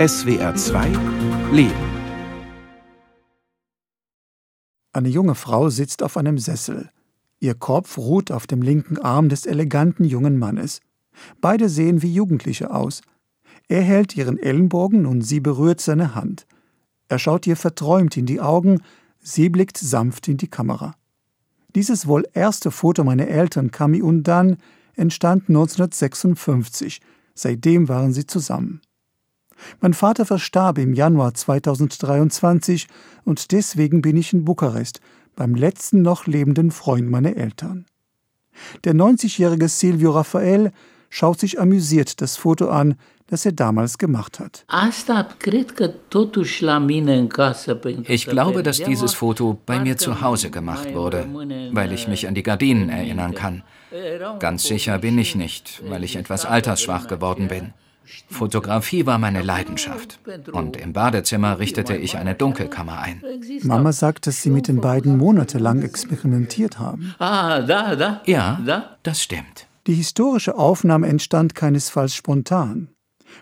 SWR 2 Leben. Eine junge Frau sitzt auf einem Sessel. Ihr Kopf ruht auf dem linken Arm des eleganten jungen Mannes. Beide sehen wie Jugendliche aus. Er hält ihren Ellenbogen und sie berührt seine Hand. Er schaut ihr verträumt in die Augen, sie blickt sanft in die Kamera. Dieses wohl erste Foto meiner Eltern, Kami und Dan, entstand 1956. Seitdem waren sie zusammen. Mein Vater verstarb im Januar 2023 und deswegen bin ich in Bukarest, beim letzten noch lebenden Freund meiner Eltern. Der 90-jährige Silvio Raphael schaut sich amüsiert das Foto an, das er damals gemacht hat. Ich glaube, dass dieses Foto bei mir zu Hause gemacht wurde, weil ich mich an die Gardinen erinnern kann. Ganz sicher bin ich nicht, weil ich etwas altersschwach geworden bin. Fotografie war meine Leidenschaft. Und im Badezimmer richtete ich eine Dunkelkammer ein. Mama sagt, dass Sie mit den beiden monatelang experimentiert haben. Ja, das stimmt. Die historische Aufnahme entstand keinesfalls spontan.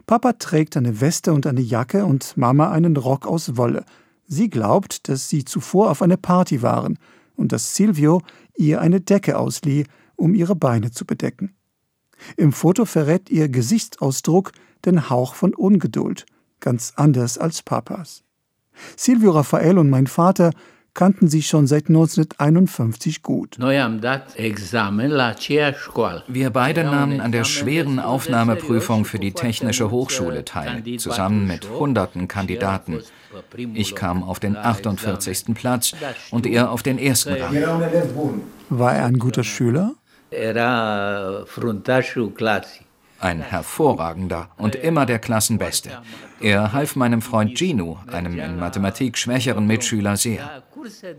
Papa trägt eine Weste und eine Jacke und Mama einen Rock aus Wolle. Sie glaubt, dass sie zuvor auf einer Party waren und dass Silvio ihr eine Decke auslieh, um ihre Beine zu bedecken. Im Foto verrät ihr Gesichtsausdruck den Hauch von Ungeduld, ganz anders als Papas. Silvio Raphael und mein Vater kannten sich schon seit 1951 gut. Wir beide nahmen an der schweren Aufnahmeprüfung für die Technische Hochschule teil, zusammen mit hunderten Kandidaten. Ich kam auf den 48. Platz und er auf den ersten Rang. War er ein guter Schüler? Ein hervorragender und immer der Klassenbeste. Er half meinem Freund Gino, einem in Mathematik schwächeren Mitschüler, sehr.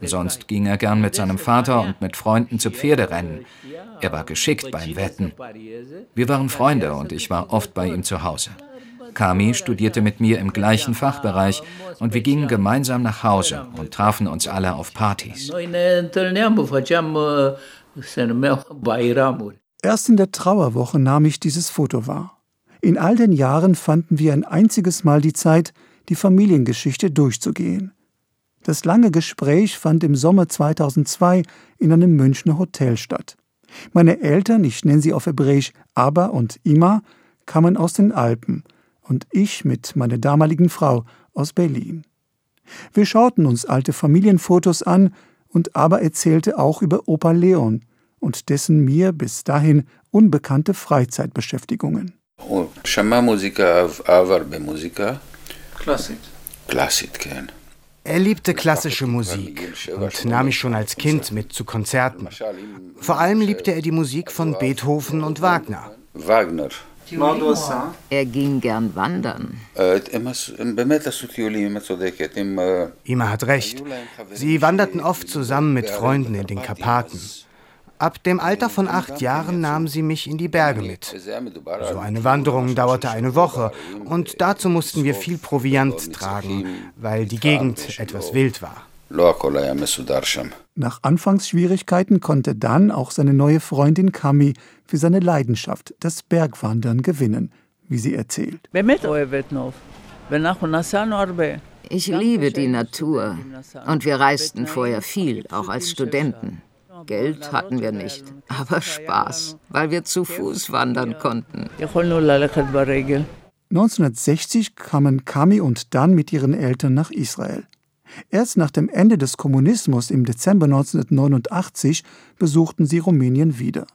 Sonst ging er gern mit seinem Vater und mit Freunden zu Pferderennen. Er war geschickt beim Wetten. Wir waren Freunde und ich war oft bei ihm zu Hause. Kami studierte mit mir im gleichen Fachbereich und wir gingen gemeinsam nach Hause und trafen uns alle auf Partys. Erst in der Trauerwoche nahm ich dieses Foto wahr. In all den Jahren fanden wir ein einziges Mal die Zeit, die Familiengeschichte durchzugehen. Das lange Gespräch fand im Sommer 2002 in einem Münchner Hotel statt. Meine Eltern, ich nenne sie auf Hebräisch Abba und Ima, kamen aus den Alpen und ich mit meiner damaligen Frau aus Berlin. Wir schauten uns alte Familienfotos an und Abba erzählte auch über Opa Leon, und dessen mir bis dahin unbekannte Freizeitbeschäftigungen. Er liebte klassische Musik und nahm mich schon als Kind mit zu Konzerten. Vor allem liebte er die Musik von Beethoven und Wagner. Er ging gern wandern. Ima hat recht. Sie wanderten oft zusammen mit Freunden in den Karpaten. Ab dem Alter von acht Jahren nahm sie mich in die Berge mit. So eine Wanderung dauerte eine Woche und dazu mussten wir viel Proviant tragen, weil die Gegend etwas wild war. Nach Anfangsschwierigkeiten konnte dann auch seine neue Freundin Kami für seine Leidenschaft, das Bergwandern, gewinnen, wie sie erzählt. Ich liebe die Natur und wir reisten vorher viel, auch als Studenten. Geld hatten wir nicht, aber Spaß, weil wir zu Fuß wandern konnten. 1960 kamen Kami und Dan mit ihren Eltern nach Israel. Erst nach dem Ende des Kommunismus im Dezember 1989 besuchten sie Rumänien wieder.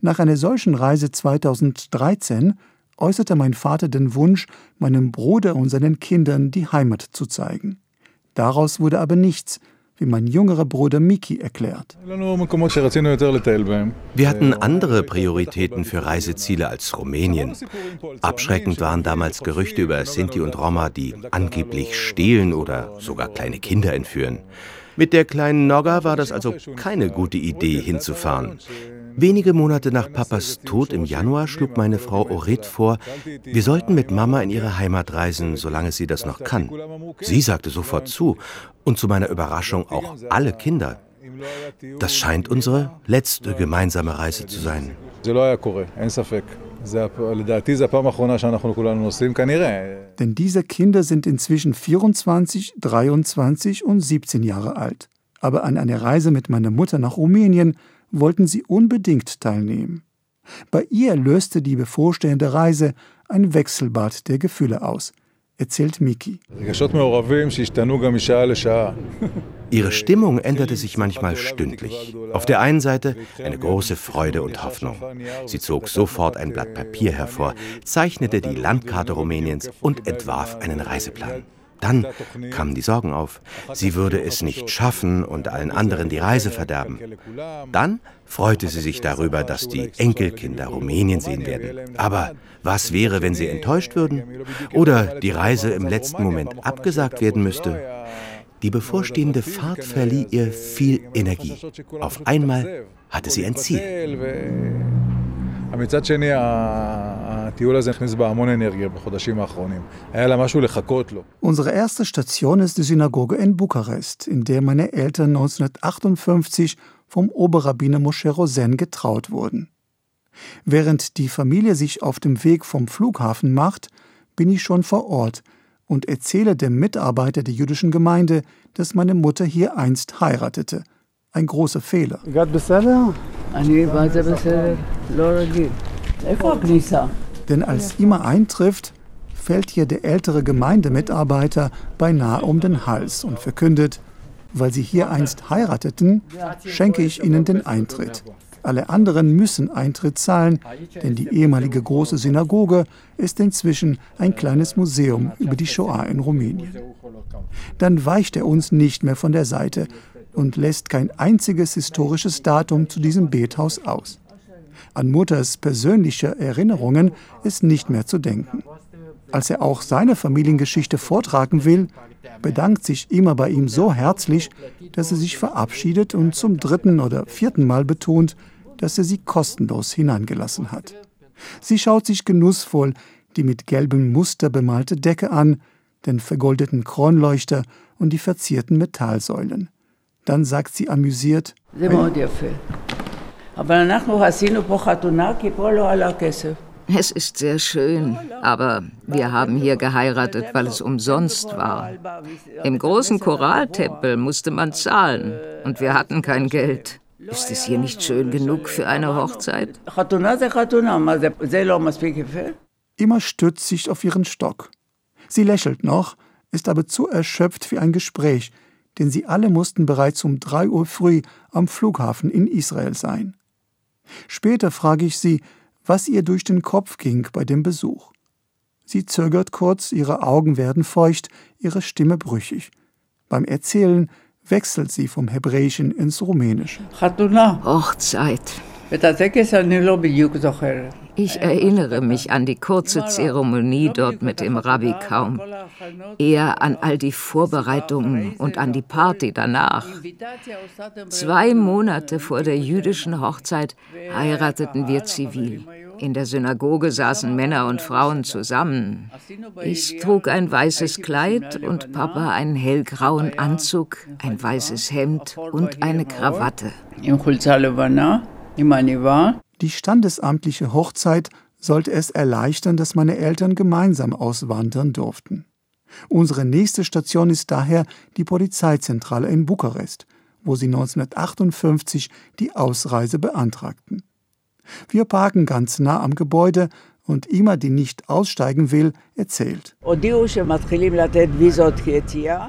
Nach einer solchen Reise 2013 äußerte mein Vater den Wunsch, meinem Bruder und seinen Kindern die Heimat zu zeigen. Daraus wurde aber nichts, wie mein jüngerer Bruder Miki erklärt. Wir hatten andere Prioritäten für Reiseziele als Rumänien. Abschreckend waren damals Gerüchte über Sinti und Roma, die angeblich stehlen oder sogar kleine Kinder entführen. Mit der kleinen Nogga war das also keine gute Idee, hinzufahren. Wenige Monate nach Papas Tod im Januar schlug meine Frau Orit vor, wir sollten mit Mama in ihre Heimat reisen, solange sie das noch kann. Sie sagte sofort zu und zu meiner Überraschung auch alle Kinder. Das scheint unsere letzte gemeinsame Reise zu sein. Denn diese Kinder sind inzwischen 24, 23 und 17 Jahre alt. Aber an einer Reise mit meiner Mutter nach Rumänien wollten sie unbedingt teilnehmen. Bei ihr löste die bevorstehende Reise ein Wechselbad der Gefühle aus, erzählt Miki. Ihre Stimmung änderte sich manchmal stündlich. Auf der einen Seite eine große Freude und Hoffnung. Sie zog sofort ein Blatt Papier hervor, zeichnete die Landkarte Rumäniens und entwarf einen Reiseplan. Dann kamen die Sorgen auf. Sie würde es nicht schaffen und allen anderen die Reise verderben. Dann freute sie sich darüber, dass die Enkelkinder Rumänien sehen werden. Aber was wäre, wenn sie enttäuscht würden? Oder die Reise im letzten Moment abgesagt werden müsste? Die bevorstehende Fahrt verlieh ihr viel Energie. Auf einmal hatte sie ein Ziel. Unsere erste Station ist die Synagoge in Bukarest, in der meine Eltern 1958 vom Oberrabbiner Moshe Rosen getraut wurden. Während die Familie sich auf dem Weg vom Flughafen macht, bin ich schon vor Ort – und erzähle dem Mitarbeiter der jüdischen Gemeinde, dass meine Mutter hier einst heiratete. Ein großer Fehler. Denn als Ima eintrifft, fällt hier der ältere Gemeindemitarbeiter beinahe um den Hals und verkündet, weil sie hier einst heirateten, schenke ich ihnen den Eintritt. Alle anderen müssen Eintritt zahlen, denn die ehemalige große Synagoge ist inzwischen ein kleines Museum über die Shoah in Rumänien. Dann weicht er uns nicht mehr von der Seite und lässt kein einziges historisches Datum zu diesem Bethaus aus. An Mutters persönliche Erinnerungen ist nicht mehr zu denken. Als er auch seine Familiengeschichte vortragen will, bedankt sich immer bei ihm so herzlich, dass er sich verabschiedet und zum dritten oder vierten Mal betont, dass er sie kostenlos hineingelassen hat. Sie schaut sich genussvoll die mit gelbem Muster bemalte Decke an, den vergoldeten Kronleuchter und die verzierten Metallsäulen. Dann sagt sie amüsiert, es ist sehr schön, aber wir haben hier geheiratet, weil es umsonst war. Im großen Choraltempel musste man zahlen und wir hatten kein Geld. Ist es hier nicht schön genug für eine Hochzeit? Immer stützt sich auf ihren Stock. Sie lächelt noch, ist aber zu erschöpft für ein Gespräch, denn sie alle mussten bereits um drei Uhr früh am Flughafen in Israel sein. Später frage ich sie, was ihr durch den Kopf ging bei dem Besuch. Sie zögert kurz, ihre Augen werden feucht, ihre Stimme brüchig. Beim Erzählen wechselt sie vom Hebräischen ins Rumänische. Hochzeit. Ich erinnere mich an die kurze Zeremonie dort mit dem Rabbi kaum. Eher an all die Vorbereitungen und an die Party danach. Zwei Monate vor der jüdischen Hochzeit heirateten wir zivil. In der Synagoge saßen Männer und Frauen zusammen. Ich trug ein weißes Kleid und Papa einen hellgrauen Anzug, ein weißes Hemd und eine Krawatte. Die standesamtliche Hochzeit sollte es erleichtern, dass meine Eltern gemeinsam auswandern durften. Unsere nächste Station ist daher die Polizeizentrale in Bukarest, wo sie 1958 die Ausreise beantragten. Wir parken ganz nah am Gebäude und Ima, die nicht aussteigen will, erzählt.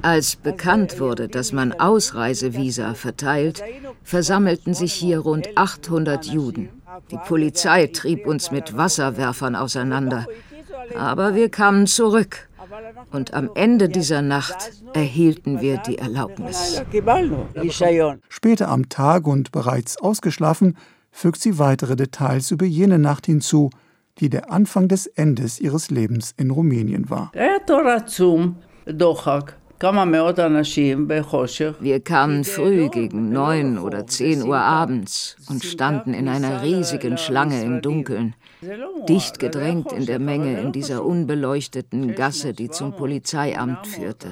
Als bekannt wurde, dass man Ausreisevisa verteilt, versammelten sich hier rund 800 Juden. Die Polizei trieb uns mit Wasserwerfern auseinander. Aber wir kamen zurück. Und am Ende dieser Nacht erhielten wir die Erlaubnis. Später am Tag und bereits ausgeschlafen, fügt sie weitere Details über jene Nacht hinzu, die der Anfang des Endes ihres Lebens in Rumänien war. Wir kamen früh gegen neun oder zehn Uhr abends und standen in einer riesigen Schlange im Dunkeln, dicht gedrängt in der Menge in dieser unbeleuchteten Gasse, die zum Polizeiamt führte.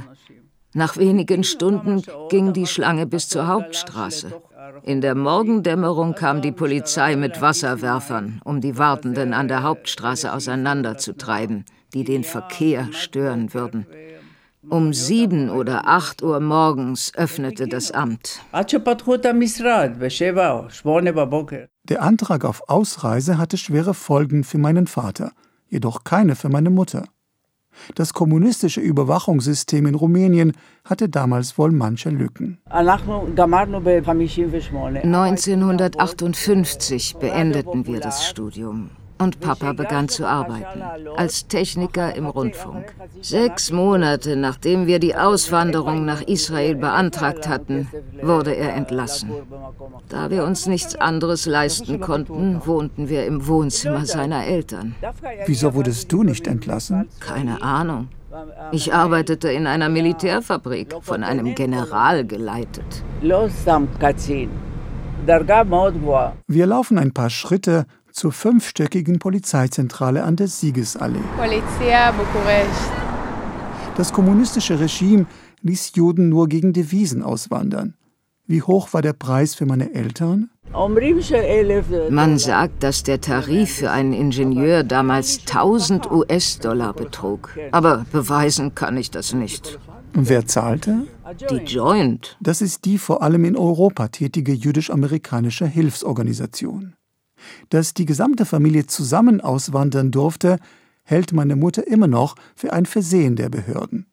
Nach wenigen Stunden ging die Schlange bis zur Hauptstraße. In der Morgendämmerung kam die Polizei mit Wasserwerfern, um die Wartenden an der Hauptstraße auseinanderzutreiben, die den Verkehr stören würden. Um sieben oder acht Uhr morgens öffnete das Amt. Der Antrag auf Ausreise hatte schwere Folgen für meinen Vater, jedoch keine für meine Mutter. Das kommunistische Überwachungssystem in Rumänien hatte damals wohl manche Lücken. 1958 beendeten wir das Studium und Papa begann zu arbeiten, als Techniker im Rundfunk. Sechs Monate nachdem wir die Auswanderung nach Israel beantragt hatten, wurde er entlassen. Da wir uns nichts anderes leisten konnten, wohnten wir im Wohnzimmer seiner Eltern. Wieso wurdest du nicht entlassen? Keine Ahnung. Ich arbeitete in einer Militärfabrik, von einem General geleitet. Wir laufen ein paar Schritte zur fünfstöckigen Polizeizentrale an der Siegesallee. Polizia Bukarest. Das kommunistische Regime ließ Juden nur gegen Devisen auswandern. Wie hoch war der Preis für meine Eltern? Man sagt, dass der Tarif für einen Ingenieur damals 1000 US-Dollar betrug. Aber beweisen kann ich das nicht. Und wer zahlte? Die Joint. Das ist die vor allem in Europa tätige jüdisch-amerikanische Hilfsorganisation. Dass die gesamte Familie zusammen auswandern durfte, hält meine Mutter immer noch für ein Versehen der Behörden.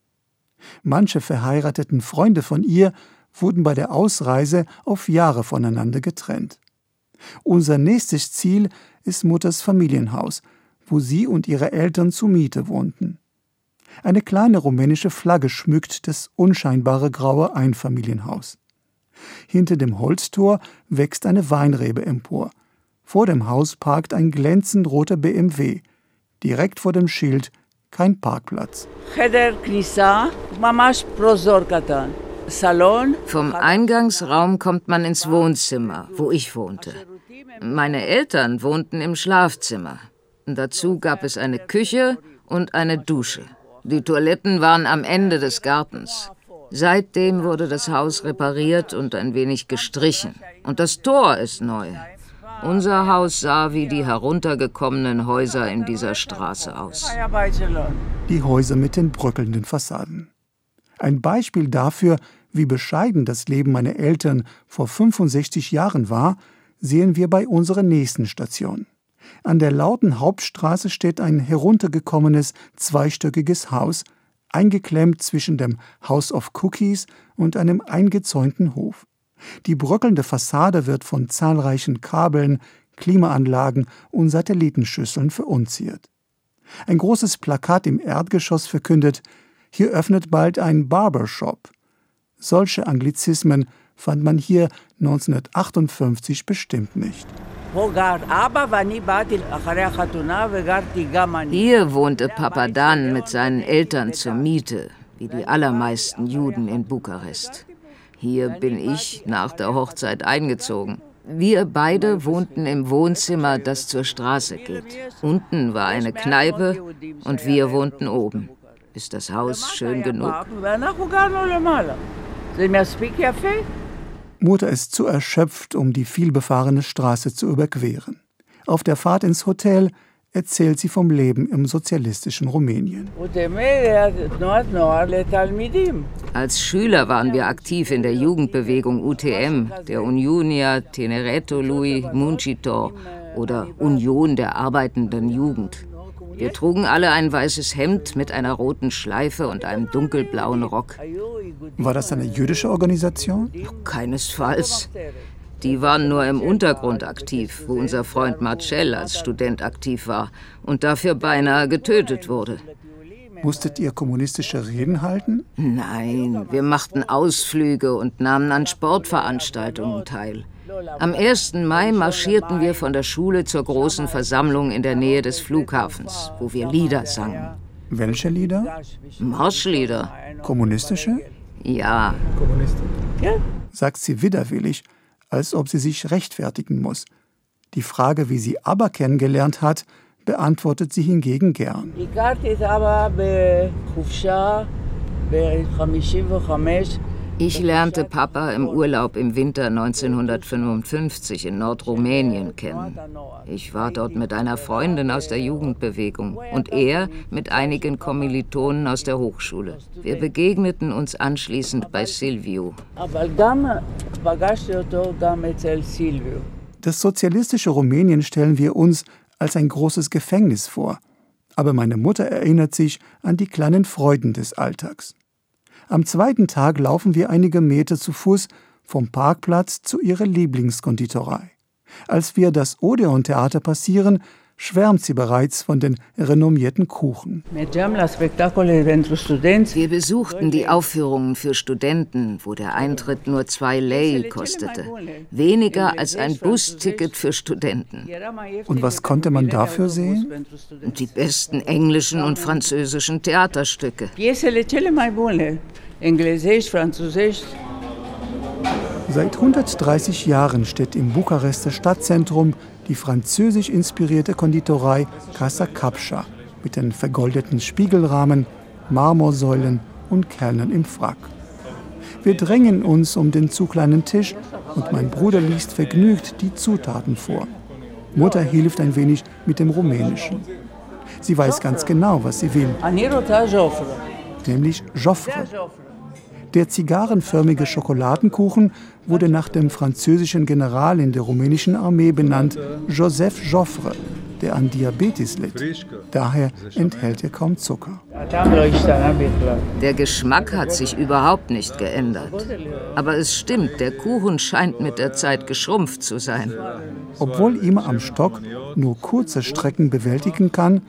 Manche verheirateten Freunde von ihr wurden bei der Ausreise auf Jahre voneinander getrennt. Unser nächstes Ziel ist Mutters Familienhaus, wo sie und ihre Eltern zu Miete wohnten. Eine kleine rumänische Flagge schmückt das unscheinbare graue Einfamilienhaus. Hinter dem Holztor wächst eine Weinrebe empor. Vor dem Haus parkt ein glänzend roter BMW. Direkt vor dem Schild kein Parkplatz. Vom Eingangsraum kommt man ins Wohnzimmer, wo ich wohnte. Meine Eltern wohnten im Schlafzimmer. Dazu gab es eine Küche und eine Dusche. Die Toiletten waren am Ende des Gartens. Seitdem wurde das Haus repariert und ein wenig gestrichen. Und das Tor ist neu. Unser Haus sah wie die heruntergekommenen Häuser in dieser Straße aus. Die Häuser mit den bröckelnden Fassaden. Ein Beispiel dafür, wie bescheiden das Leben meiner Eltern vor 65 Jahren war, sehen wir bei unserer nächsten Station. An der lauten Hauptstraße steht ein heruntergekommenes, zweistöckiges Haus, eingeklemmt zwischen dem House of Cookies und einem eingezäunten Hof. Die bröckelnde Fassade wird von zahlreichen Kabeln, Klimaanlagen und Satellitenschüsseln verunziert. Ein großes Plakat im Erdgeschoss verkündet, hier öffnet bald ein Barbershop. Solche Anglizismen fand man hier 1958 bestimmt nicht. Hier wohnte Papa Dan mit seinen Eltern zur Miete, wie die allermeisten Juden in Bukarest. Hier bin ich nach der Hochzeit eingezogen. Wir beide wohnten im Wohnzimmer, das zur Straße geht. Unten war eine Kneipe und wir wohnten oben. Ist das Haus schön genug? Mutter ist zu erschöpft, um die vielbefahrene Straße zu überqueren. Auf der Fahrt ins Hotel erzählt sie vom Leben im sozialistischen Rumänien. Als Schüler waren wir aktiv in der Jugendbewegung UTM, der Uniunia Teneretului Muncitor oder Union der arbeitenden Jugend. Wir trugen alle ein weißes Hemd mit einer roten Schleife und einem dunkelblauen Rock. War das eine jüdische Organisation? Keinesfalls. Die waren nur im Untergrund aktiv, wo unser Freund Marcel als Student aktiv war und dafür beinahe getötet wurde. Musstet ihr kommunistische Reden halten? Nein, wir machten Ausflüge und nahmen an Sportveranstaltungen teil. Am 1. Mai marschierten wir von der Schule zur großen Versammlung in der Nähe des Flughafens, wo wir Lieder sangen. Welche Lieder? Marschlieder. Kommunistische? Ja. Kommunistin? Ja. Sagt sie widerwillig als ob sie sich rechtfertigen muss. Die Frage, wie sie aber kennengelernt hat, beantwortet sie hingegen gern. Ich lernte Papa im Urlaub im Winter 1955 in Nordrumänien kennen. Ich war dort mit einer Freundin aus der Jugendbewegung und er mit einigen Kommilitonen aus der Hochschule. Wir begegneten uns anschließend bei Silvio. Das sozialistische Rumänien stellen wir uns als ein großes Gefängnis vor. Aber meine Mutter erinnert sich an die kleinen Freuden des Alltags. Am zweiten Tag laufen wir einige Meter zu Fuß vom Parkplatz zu ihrer Lieblingskonditorei. Als wir das Odeon-Theater passieren, schwärmt sie bereits von den renommierten Kuchen. Wir besuchten die Aufführungen für Studenten, wo der Eintritt nur zwei Lei kostete. Weniger als ein Busticket für Studenten. Und was konnte man dafür sehen? Die besten englischen und französischen Theaterstücke. Seit 130 Jahren steht im Bukarester Stadtzentrum die französisch inspirierte Konditorei Casa Capscha mit den vergoldeten Spiegelrahmen, Marmorsäulen und Kellnern im Frack. Wir drängen uns um den zu kleinen Tisch und mein Bruder liest vergnügt die Zutaten vor. Mutter hilft ein wenig mit dem Rumänischen. Sie weiß ganz genau, was sie will. Nämlich Joffre. Der zigarrenförmige Schokoladenkuchen wurde nach dem französischen General in der rumänischen Armee benannt, Joseph Joffre, der an Diabetes litt. Daher enthält er kaum Zucker. Der Geschmack hat sich überhaupt nicht geändert. Aber es stimmt, der Kuchen scheint mit der Zeit geschrumpft zu sein. Obwohl Ima am Stock nur kurze Strecken bewältigen kann,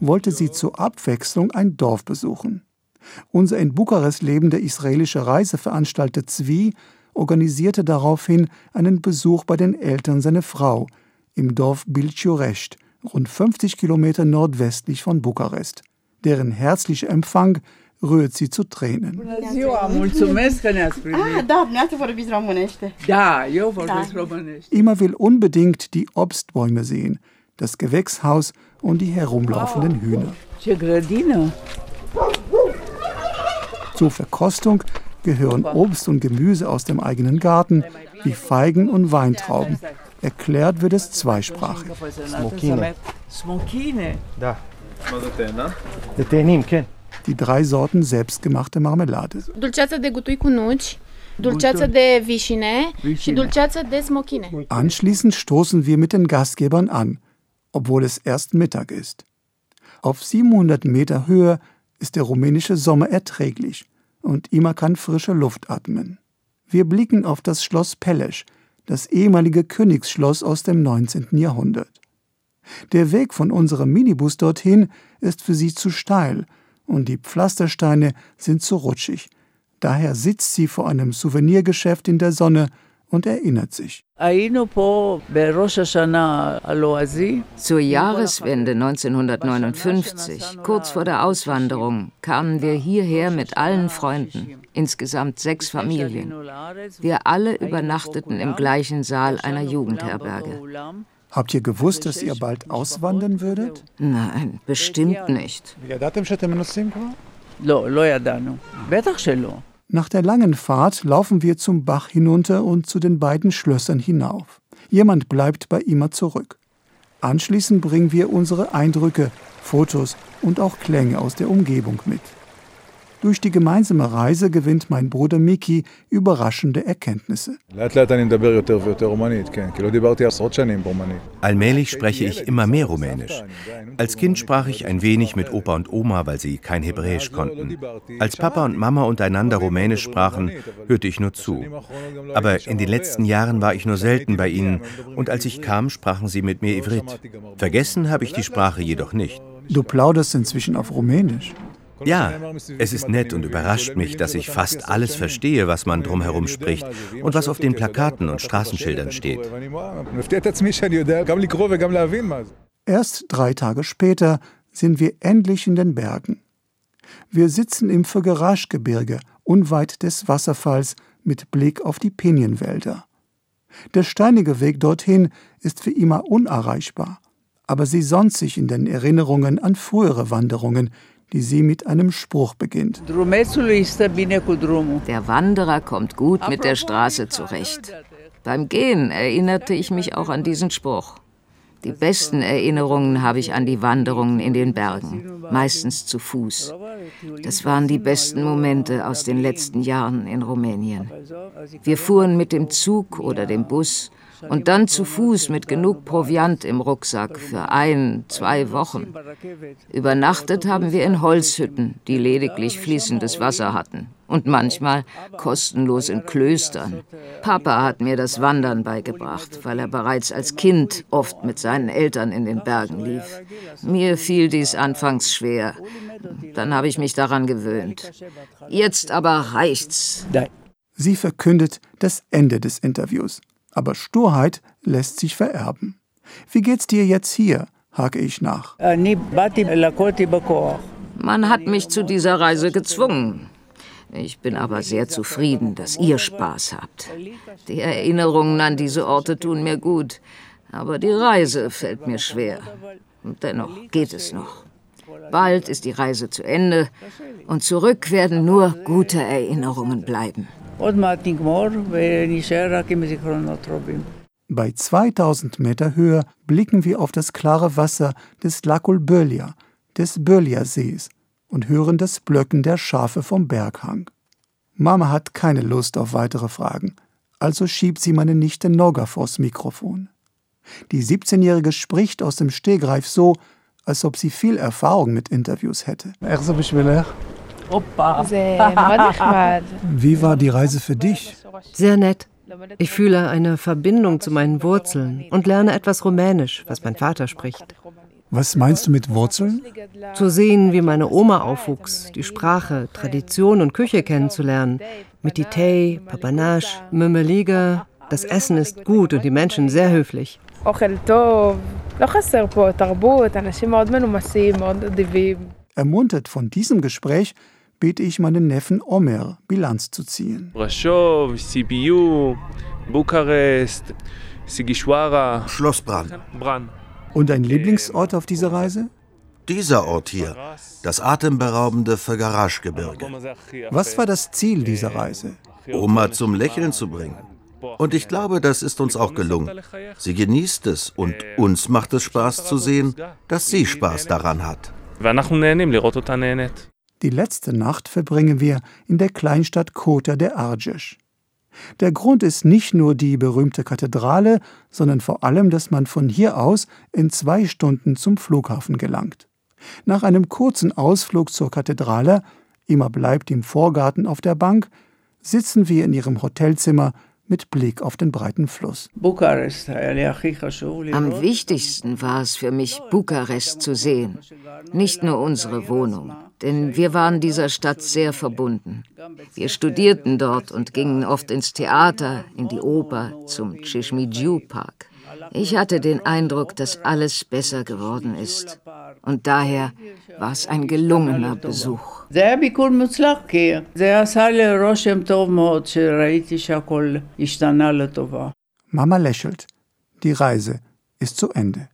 wollte sie zur Abwechslung ein Dorf besuchen. Unser in Bukarest lebender israelischer Reiseveranstalter Zvi organisierte daraufhin einen Besuch bei den Eltern seiner Frau im Dorf Bilciurești, rund 50 Kilometer nordwestlich von Bukarest. Deren herzlicher Empfang rührt sie zu Tränen. Immer will unbedingt die Obstbäume sehen, das Gewächshaus und die herumlaufenden Hühner. Zur Verkostung gehören Obst und Gemüse aus dem eigenen Garten, wie Feigen und Weintrauben. Erklärt wird es zweisprachig. Die drei Sorten selbstgemachte Marmelade. Anschließend stoßen wir mit den Gastgebern an, obwohl es erst Mittag ist. Auf 700 Meter Höhe ist der rumänische Sommer erträglich und Ima kann frische Luft atmen. Wir blicken auf das Schloss Pelesch, das ehemalige Königsschloss aus dem 19. Jahrhundert. Der Weg von unserem Minibus dorthin ist für sie zu steil und die Pflastersteine sind zu rutschig. Daher sitzt sie vor einem Souvenirgeschäft in der Sonne und erinnert sich. Zur Jahreswende 1959, kurz vor der Auswanderung, kamen wir hierher mit allen Freunden, insgesamt sechs Familien. Wir alle übernachteten im gleichen Saal einer Jugendherberge. Habt ihr gewusst, dass ihr bald auswandern würdet? Nein, bestimmt nicht. Nach der langen Fahrt laufen wir zum Bach hinunter und zu den beiden Schlössern hinauf. Jemand bleibt bei Ima zurück. Anschließend bringen wir unsere Eindrücke, Fotos und auch Klänge aus der Umgebung mit. Durch die gemeinsame Reise gewinnt mein Bruder Miki überraschende Erkenntnisse. Allmählich spreche ich immer mehr Rumänisch. Als Kind sprach ich ein wenig mit Opa und Oma, weil sie kein Hebräisch konnten. Als Papa und Mama untereinander Rumänisch sprachen, hörte ich nur zu. Aber in den letzten Jahren war ich nur selten bei ihnen und als ich kam, sprachen sie mit mir Ivrit. Vergessen habe ich die Sprache jedoch nicht. Du plauderst inzwischen auf Rumänisch. Ja, es ist nett und überrascht mich, dass ich fast alles verstehe, was man drumherum spricht und was auf den Plakaten und Straßenschildern steht. Erst drei Tage später sind wir endlich in den Bergen. Wir sitzen im Fögerasch-Gebirge, unweit des Wasserfalls, mit Blick auf die Pinienwälder. Der steinige Weg dorthin ist für immer unerreichbar, aber sie sonnt sich in den Erinnerungen an frühere Wanderungen, die sie mit einem Spruch beginnt. Der Wanderer kommt gut mit der Straße zurecht. Beim Gehen erinnerte ich mich auch an diesen Spruch. Die besten Erinnerungen habe ich an die Wanderungen in den Bergen, meistens zu Fuß. Das waren die besten Momente aus den letzten Jahren in Rumänien. Wir fuhren mit dem Zug oder dem Bus und dann zu Fuß mit genug Proviant im Rucksack für ein, zwei Wochen. Übernachtet haben wir in Holzhütten, die lediglich fließendes Wasser hatten und manchmal kostenlos in Klöstern. Papa hat mir das Wandern beigebracht, weil er bereits als Kind oft mit seinen Eltern in den Bergen lief. Mir fiel dies anfangs schwer. Dann habe ich mich daran gewöhnt. Jetzt aber reicht's. Sie verkündet das Ende des Interviews. Aber Sturheit lässt sich vererben. Wie geht's dir jetzt hier? hake ich nach. Man hat mich zu dieser Reise gezwungen. Ich bin aber sehr zufrieden, dass ihr Spaß habt. Die Erinnerungen an diese Orte tun mir gut, aber die Reise fällt mir schwer. Und dennoch geht es noch. Bald ist die Reise zu Ende und zurück werden nur gute Erinnerungen bleiben. Bei 2000 Meter Höhe blicken wir auf das klare Wasser des Lacul Bölia, des Bölia-Sees, und hören das Blöcken der Schafe vom Berghang. Mama hat keine Lust auf weitere Fragen, also schiebt sie meine Nichte Noga vors Mikrofon. Die 17-Jährige spricht aus dem Stegreif so, als ob sie viel Erfahrung mit Interviews hätte. Wie war die Reise für dich? Sehr nett. Ich fühle eine Verbindung zu meinen Wurzeln und lerne etwas Rumänisch, was mein Vater spricht. Was meinst du mit Wurzeln? Zu sehen, wie meine Oma aufwuchs, die Sprache, Tradition und Küche kennenzulernen. Mititei, Papanash, Mümeliga. Das Essen ist gut und die Menschen sehr höflich. Ermuntert von diesem Gespräch bete ich meinen Neffen Omer, Bilanz zu ziehen. Brasov, Sibiu, Bukarest, Sigishwara. Schloss Bran. Bran. Und ein Lieblingsort auf dieser Reise? Dieser Ort hier, das atemberaubende Fagarasch-Gebirge. Was war das Ziel dieser Reise? Oma zum Lächeln zu bringen. Und ich glaube, das ist uns auch gelungen. Sie genießt es und uns macht es Spaß zu sehen, dass sie Spaß daran hat. Die letzte Nacht verbringen wir in der Kleinstadt Kota der Argesch. Der Grund ist nicht nur die berühmte Kathedrale, sondern vor allem, dass man von hier aus in zwei Stunden zum Flughafen gelangt. Nach einem kurzen Ausflug zur Kathedrale, immer bleibt im Vorgarten auf der Bank, sitzen wir in ihrem Hotelzimmer mit Blick auf den breiten Fluss. Am wichtigsten war es für mich, Bukarest zu sehen. Nicht nur unsere Wohnung, denn wir waren dieser Stadt sehr verbunden. Wir studierten dort und gingen oft ins Theater, in die Oper, zum Chishmijiu Park. Ich hatte den Eindruck, dass alles besser geworden ist. Und daher war es ein gelungener Besuch. Mama lächelt. Die Reise ist zu Ende.